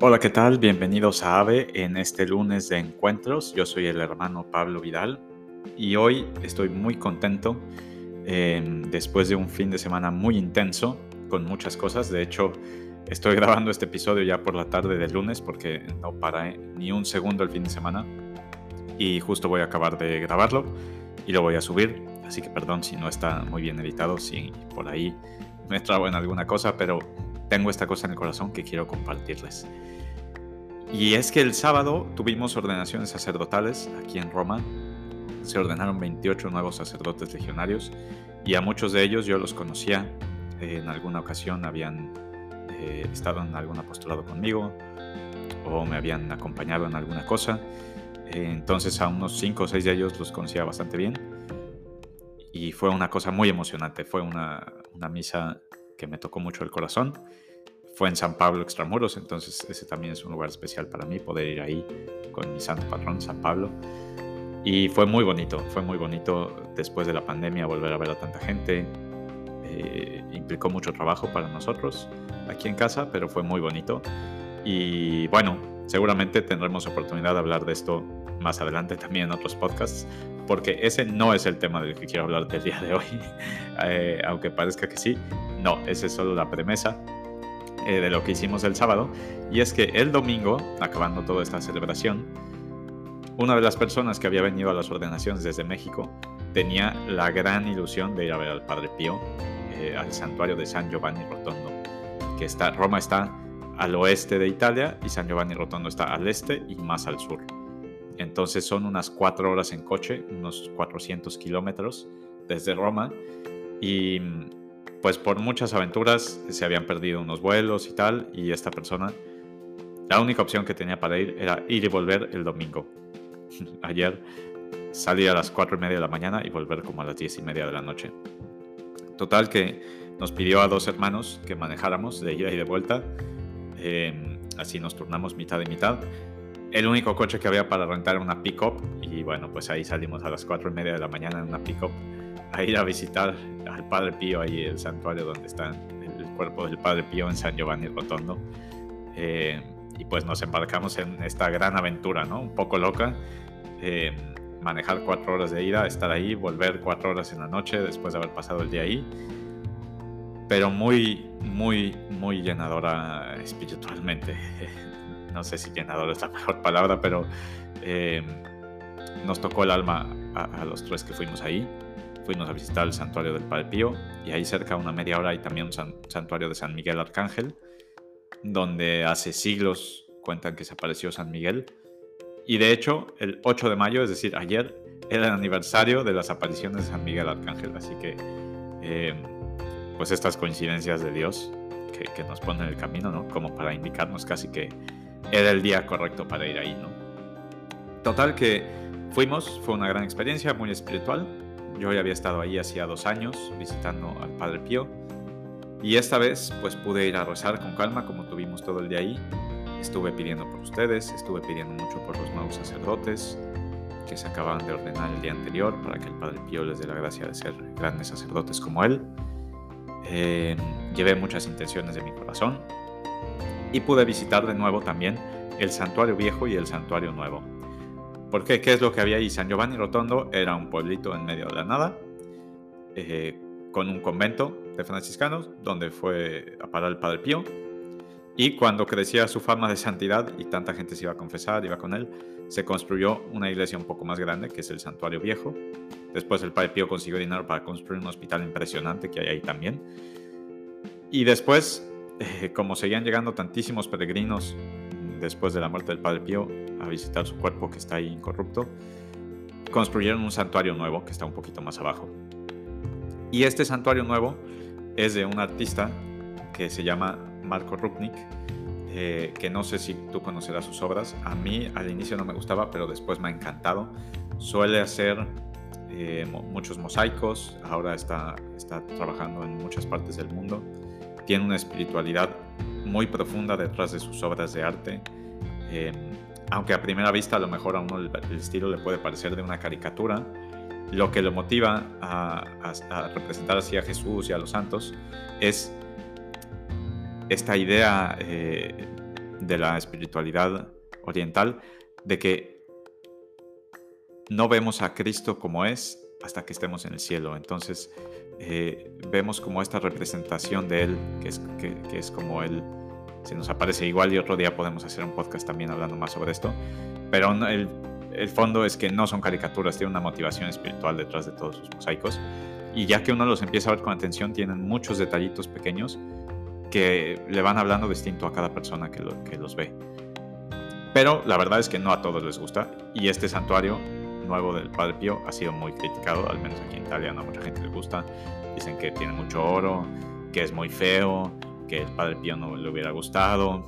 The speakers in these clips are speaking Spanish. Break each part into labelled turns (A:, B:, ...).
A: Hola, ¿qué tal? Bienvenidos a AVE en este lunes de encuentros. Yo soy el hermano Pablo Vidal y hoy estoy muy contento em, después de un fin de semana muy intenso con muchas cosas. De hecho, estoy grabando este episodio ya por la tarde del lunes porque no para ni un segundo el fin de semana y justo voy a acabar de grabarlo y lo voy a subir. Así que perdón si no está muy bien editado, si por ahí me trago en alguna cosa, pero tengo esta cosa en el corazón que quiero compartirles. Y es que el sábado tuvimos ordenaciones sacerdotales aquí en Roma. Se ordenaron 28 nuevos sacerdotes legionarios y a muchos de ellos yo los conocía. en alguna ocasión habían eh, estado en algún apostolado conmigo o me habían acompañado en alguna cosa. entonces a unos 5 o 6 de ellos los conocía bastante bien. Y fue una cosa muy emocionante. Fue una, una misa que me tocó mucho el corazón. Fue en San Pablo Extramuros, entonces ese también es un lugar especial para mí, poder ir ahí con mi santo patrón, San Pablo. Y fue muy bonito, fue muy bonito después de la pandemia volver a ver a tanta gente. Eh, implicó mucho trabajo para nosotros aquí en casa, pero fue muy bonito. Y bueno, seguramente tendremos oportunidad de hablar de esto más adelante también en otros podcasts, porque ese no es el tema del que quiero hablar del día de hoy, eh, aunque parezca que sí. No, esa es solo la premisa eh, de lo que hicimos el sábado. Y es que el domingo, acabando toda esta celebración, una de las personas que había venido a las ordenaciones desde México tenía la gran ilusión de ir a ver al Padre Pío eh, al santuario de San Giovanni Rotondo, que está, Roma está al oeste de Italia y San Giovanni Rotondo está al este y más al sur. Entonces son unas cuatro horas en coche, unos 400 kilómetros desde Roma. Y pues por muchas aventuras se habían perdido unos vuelos y tal, y esta persona, la única opción que tenía para ir era ir y volver el domingo. Ayer salí a las cuatro y media de la mañana y volver como a las diez y media de la noche. Total que nos pidió a dos hermanos que manejáramos de ida y de vuelta, em, así nos turnamos mitad y mitad. El único coche que había para rentar era una pick-up y bueno, pues ahí salimos a las cuatro y media de la mañana en una pick-up a ir a visitar al Padre Pío, ahí el santuario donde está el cuerpo del Padre Pío en San Giovanni Rotondo. Eh, y pues nos embarcamos en esta gran aventura, ¿no? Un poco loca. Eh, manejar cuatro horas de ida, estar ahí, volver cuatro horas en la noche después de haber pasado el día ahí. Pero muy, muy, muy llenadora espiritualmente. No sé si llenadora es la mejor palabra, pero eh, nos tocó el alma a los tres que fuimos ahí fuimos a visitar el santuario del Padre Pío y ahí cerca, una media hora, hay también un santuario de San Miguel Arcángel, donde hace siglos cuentan que se apareció San Miguel. Y de hecho, el 8 de mayo, es decir, ayer, era el aniversario de las apariciones de San Miguel Arcángel. Así que, eh, pues estas coincidencias de Dios que, que, nos ponen en el camino, ¿no? Como para indicarnos casi que era el día correcto para ir ahí, ¿no? Total que fuimos, fue una gran experiencia, muy espiritual. Yo ya había estado ahí hacía dos años visitando al Padre Pío y esta vez pues pude ir a rezar con calma como tuvimos todo el día ahí. Estuve pidiendo por ustedes, estuve pidiendo mucho por los nuevos sacerdotes que se acababan de ordenar el día anterior para que el Padre Pío les dé la gracia de ser grandes sacerdotes como él. Eh, llevé muchas intenciones de mi corazón y pude visitar de nuevo también el santuario viejo y el santuario nuevo porque ¿qué es lo que había ahí? San Giovanni Rotondo era un pueblito en medio de la nada, eh, con un convento de franciscanos, donde fue a parar el Padre Pío. Y cuando crecía su fama de santidad y tanta gente se iba a confesar, iba con él, se construyó una iglesia un poco más grande, que es el Santuario Viejo. Después el Padre Pío consiguió dinero para construir un hospital impresionante que hay ahí también. Y después, eh, como seguían llegando tantísimos peregrinos después de la muerte del Padre Pío, a visitar su cuerpo que está ahí incorrupto, construyeron un santuario nuevo que está un poquito más abajo. Y este santuario nuevo es de un artista que se llama Marco Rupnik, eh, que no sé si tú conocerás sus obras. A mí al inicio no me gustaba, pero después me ha encantado. Suele hacer eh, muchos mosaicos, ahora está, está trabajando en muchas partes del mundo. Tiene una espiritualidad muy profunda detrás de sus obras de arte. Eh, aunque a primera vista a lo mejor a uno el, estilo le puede parecer de una caricatura, lo que lo motiva a, representar así a Jesús y a los santos es esta idea eh, de la espiritualidad oriental, de que no vemos a Cristo como es hasta que estemos en el cielo. Entonces eh, vemos como esta representación de Él, que es, que, es como Él se nos aparece igual y otro día podemos hacer un podcast también hablando más sobre esto. Pero el, el fondo es que no son caricaturas, tiene una motivación espiritual detrás de todos sus mosaicos. Y ya que uno los empieza a ver con atención, tienen muchos detallitos pequeños que le van hablando distinto a cada persona que, que los ve. Pero la verdad es que no a todos les gusta. Y este santuario nuevo del Padre Pío ha sido muy criticado, al menos aquí en Italia no a mucha gente le gusta. Dicen que tiene mucho oro, que es muy feo, que el Padre Pío no le hubiera gustado.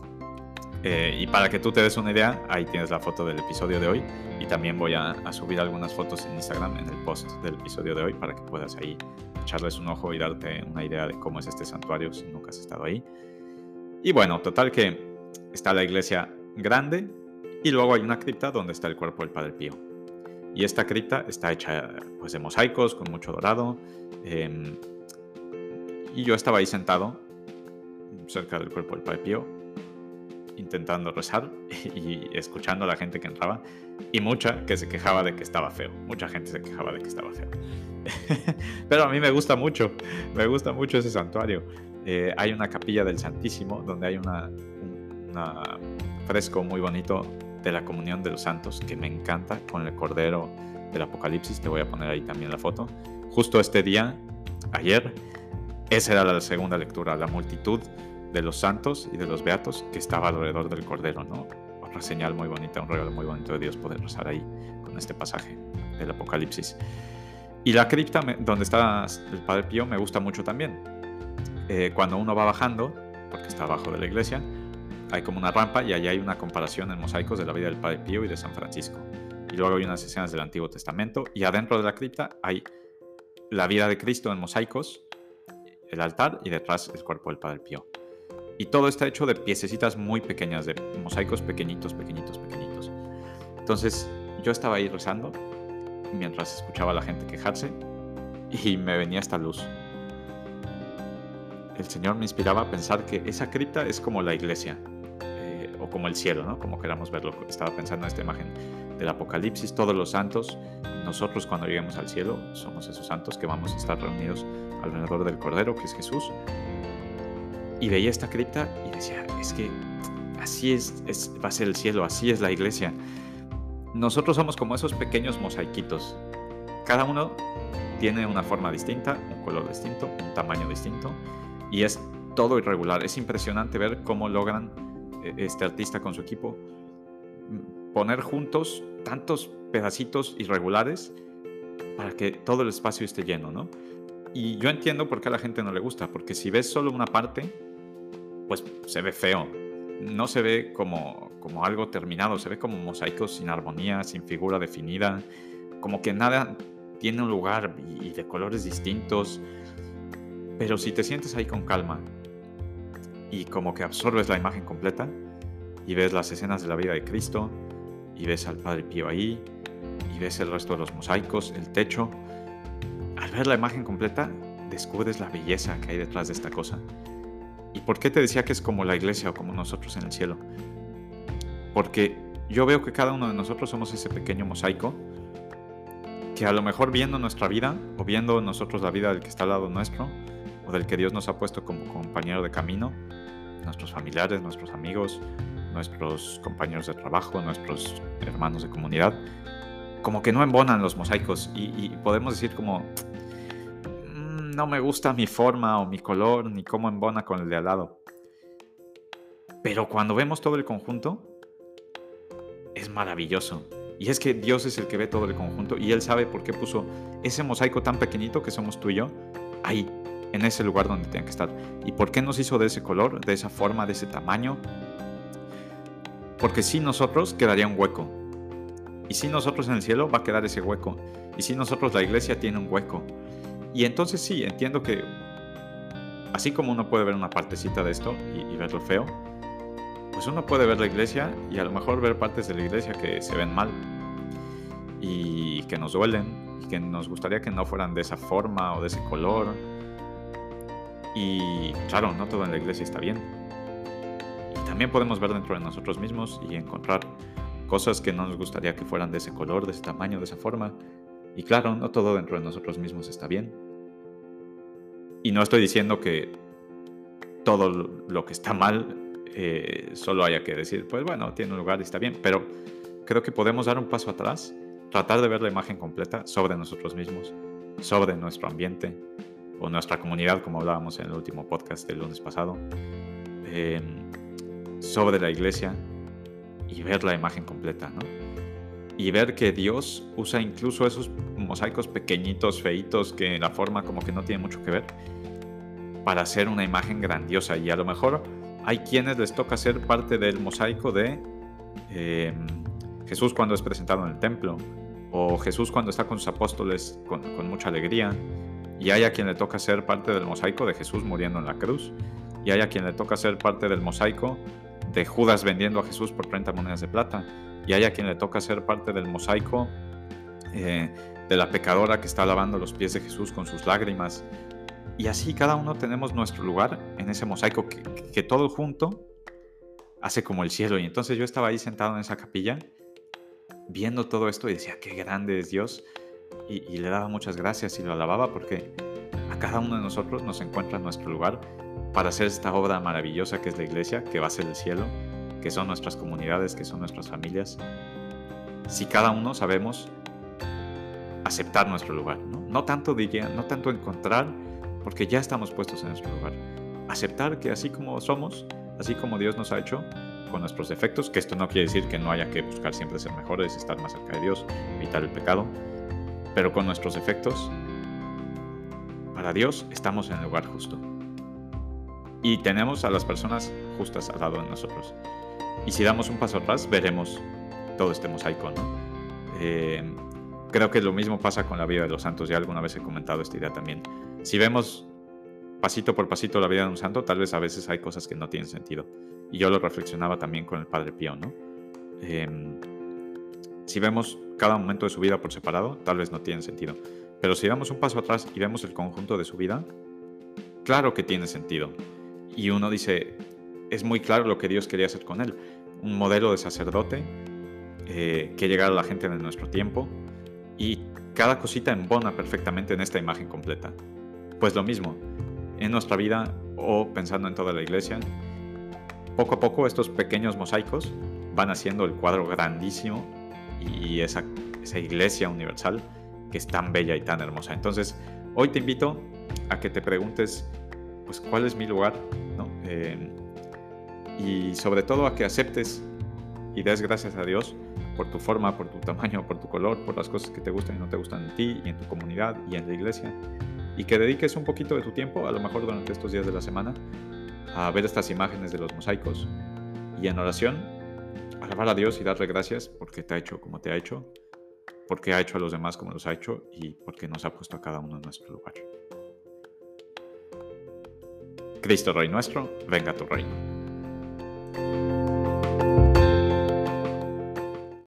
A: Eh, y para que tú te des una idea, ahí tienes la foto del episodio de hoy. Y también voy a, a, subir algunas fotos en Instagram en el post del episodio de hoy para que puedas ahí echarles un ojo y darte una idea de cómo es este santuario si nunca has estado ahí. Y bueno, total que está la iglesia grande y luego hay una cripta donde está el cuerpo del Padre Pío. Y esta cripta está hecha pues, de mosaicos con mucho dorado. Em, y yo estaba ahí sentado cerca del cuerpo del Padre Pío, intentando rezar y escuchando a la gente que entraba. Y mucha que se quejaba de que estaba feo. Mucha gente se quejaba de que estaba feo. Pero a mí me gusta mucho, me gusta mucho ese santuario. Eh, hay una capilla del Santísimo donde hay una, un fresco muy bonito de la comunión de los santos que me encanta con el cordero del Apocalipsis. Te voy a poner ahí también la foto. Justo este día, ayer, esa era la segunda lectura, la multitud de los santos y de los beatos que estaba alrededor del cordero, ¿no? Otra señal muy bonita, un regalo muy bonito de Dios poder rezar ahí con este pasaje del Apocalipsis. Y la cripta donde está el Padre Pío me gusta mucho también. Eh, cuando uno va bajando, porque está abajo de la iglesia, hay como una rampa y allá hay una comparación en mosaicos de la vida del Padre Pío y de San Francisco. Y luego hay unas escenas del Antiguo Testamento y adentro de la cripta hay la vida de Cristo en mosaicos, el altar y detrás el cuerpo del Padre Pío. Y todo está hecho de piececitas muy pequeñas, de mosaicos pequeñitos, pequeñitos, pequeñitos. Entonces yo estaba ahí rezando mientras escuchaba a la gente quejarse y me venía esta luz. El Señor me inspiraba a pensar que esa cripta es como la iglesia, como el cielo, ¿no? Como queramos verlo. Estaba pensando en esta imagen del Apocalipsis, todos los santos, nosotros cuando lleguemos al cielo somos esos santos que vamos a estar reunidos alrededor del Cordero, que es Jesús. Y veía esta cripta y decía, es que así es, va a ser el cielo, así es la iglesia. Nosotros somos como esos pequeños mosaiquitos. Cada uno tiene una forma distinta, un color distinto, un tamaño distinto y es todo irregular. Es impresionante ver cómo logran este artista con su equipo poner juntos tantos pedacitos irregulares para que todo el espacio esté lleno, ¿no? Y yo entiendo por qué a la gente no le gusta, porque si ves solo una parte, pues se ve feo. No se ve como, como algo terminado, se ve como mosaicos sin armonía, sin figura definida, como que nada tiene un lugar y de colores distintos. Pero si te sientes ahí con calma y como que absorbes la imagen completa y ves las escenas de la vida de Cristo y ves al Padre Pío ahí y ves el resto de los mosaicos, el techo. Al ver la imagen completa, descubres la belleza que hay detrás de esta cosa. ¿Y por qué te decía que es como la iglesia o como nosotros en el cielo? Porque yo veo que cada uno de nosotros somos ese pequeño mosaico que a lo mejor viendo nuestra vida o viendo nosotros la vida del que está al lado nuestro o del que Dios nos ha puesto como compañero de camino, nuestros familiares, nuestros amigos, nuestros compañeros de trabajo, nuestros hermanos de comunidad, como que no embonan los mosaicos y, podemos decir como, mm, no me gusta mi forma o mi color, ni cómo embona con el de al lado. Pero cuando vemos todo el conjunto, es maravilloso. Y es que Dios es el que ve todo el conjunto y Él sabe por qué puso ese mosaico tan pequeñito que somos tú y yo ahí, en ese lugar donde tiene que estar. ¿Y por qué nos hizo de ese color, de esa forma, de ese tamaño? Porque si nosotros quedaría un hueco. Y si nosotros en el cielo va a quedar ese hueco. Y si nosotros la iglesia tiene un hueco. Y entonces sí, entiendo que así como uno puede ver una partecita de esto y, y verlo feo, pues uno puede ver la iglesia y a lo mejor ver partes de la iglesia que se ven mal y que nos duelen y que nos gustaría que no fueran de esa forma o de ese color y claro, no todo en la iglesia está bien. Y también podemos ver dentro de nosotros mismos y encontrar cosas que no nos gustaría que fueran de ese color, de ese tamaño, de esa forma. Y claro, no todo dentro de nosotros mismos está bien. Y no estoy diciendo que todo lo que está mal eh, solo haya que decir, pues bueno, tiene un lugar y está bien, pero creo que podemos dar un paso atrás, tratar de ver la imagen completa sobre nosotros mismos, sobre nuestro ambiente o nuestra comunidad, como hablábamos en el último podcast del lunes pasado, em, sobre la iglesia y ver la imagen completa, ¿no? Y ver que Dios usa incluso esos mosaicos pequeñitos, feitos, que la forma como que no tiene mucho que ver, para hacer una imagen grandiosa. Y a lo mejor hay quienes les toca ser parte del mosaico de em, Jesús cuando es presentado en el templo, o Jesús cuando está con sus apóstoles con, mucha alegría, y hay a quien le toca ser parte del mosaico de Jesús muriendo en la cruz, y hay a quien le toca ser parte del mosaico de Judas vendiendo a Jesús por 30 monedas de plata, y hay a quien le toca ser parte del mosaico eh, de la pecadora que está lavando los pies de Jesús con sus lágrimas, y así cada uno tenemos nuestro lugar en ese mosaico que, todo junto hace como el cielo. Y entonces yo estaba ahí sentado en esa capilla viendo todo esto y decía, qué grande es Dios. Y, y, le daba muchas gracias y lo alababa porque a cada uno de nosotros nos encuentra nuestro lugar para hacer esta obra maravillosa que es la iglesia, que va a ser el cielo, que son nuestras comunidades, que son nuestras familias. Si cada uno sabemos aceptar nuestro lugar, no, no tanto diría, no tanto encontrar porque ya estamos puestos en nuestro lugar. Aceptar que así como somos, así como Dios nos ha hecho, con nuestros defectos, que esto no quiere decir que no haya que buscar siempre ser mejores, estar más cerca de Dios, evitar el pecado, pero con nuestros defectos, para Dios estamos en el lugar justo. Y tenemos a las personas justas al lado de nosotros. Y si damos un paso atrás, veremos todo este mosaico, ¿no? Eh, creo que lo mismo pasa con la vida de los santos, ya alguna vez he comentado esta idea también si vemos pasito por pasito la vida de un santo, tal vez a veces hay cosas que no tienen sentido. Y yo lo reflexionaba también con el Padre Pío, ¿no? Em, si vemos cada momento de su vida por separado, tal vez no tiene sentido. Pero si damos un paso atrás y vemos el conjunto de su vida, claro que tiene sentido. Y uno dice, es muy claro lo que Dios quería hacer con él. Un modelo de sacerdote eh, que llegara a la gente de nuestro tiempo y cada cosita embona perfectamente en esta imagen completa. Pues lo mismo, en nuestra vida o pensando en toda la iglesia, poco a poco estos pequeños mosaicos van haciendo el cuadro grandísimo y esa, iglesia universal que es tan bella y tan hermosa. Entonces, hoy te invito a que te preguntes, pues, ¿cuál es mi lugar? Eh, y sobre todo a que aceptes y des gracias a Dios por tu forma, por tu tamaño, por tu color, por las cosas que te gustan y no te gustan en ti y en tu comunidad y en la iglesia y que dediques un poquito de tu tiempo, a lo mejor durante estos días de la semana, a ver estas imágenes de los mosaicos y en oración, a Dios y darle gracias porque te ha hecho como te ha hecho, porque ha hecho a los demás como los ha hecho y porque nos ha puesto a cada uno en nuestro lugar. Cristo Rey nuestro, venga tu reino.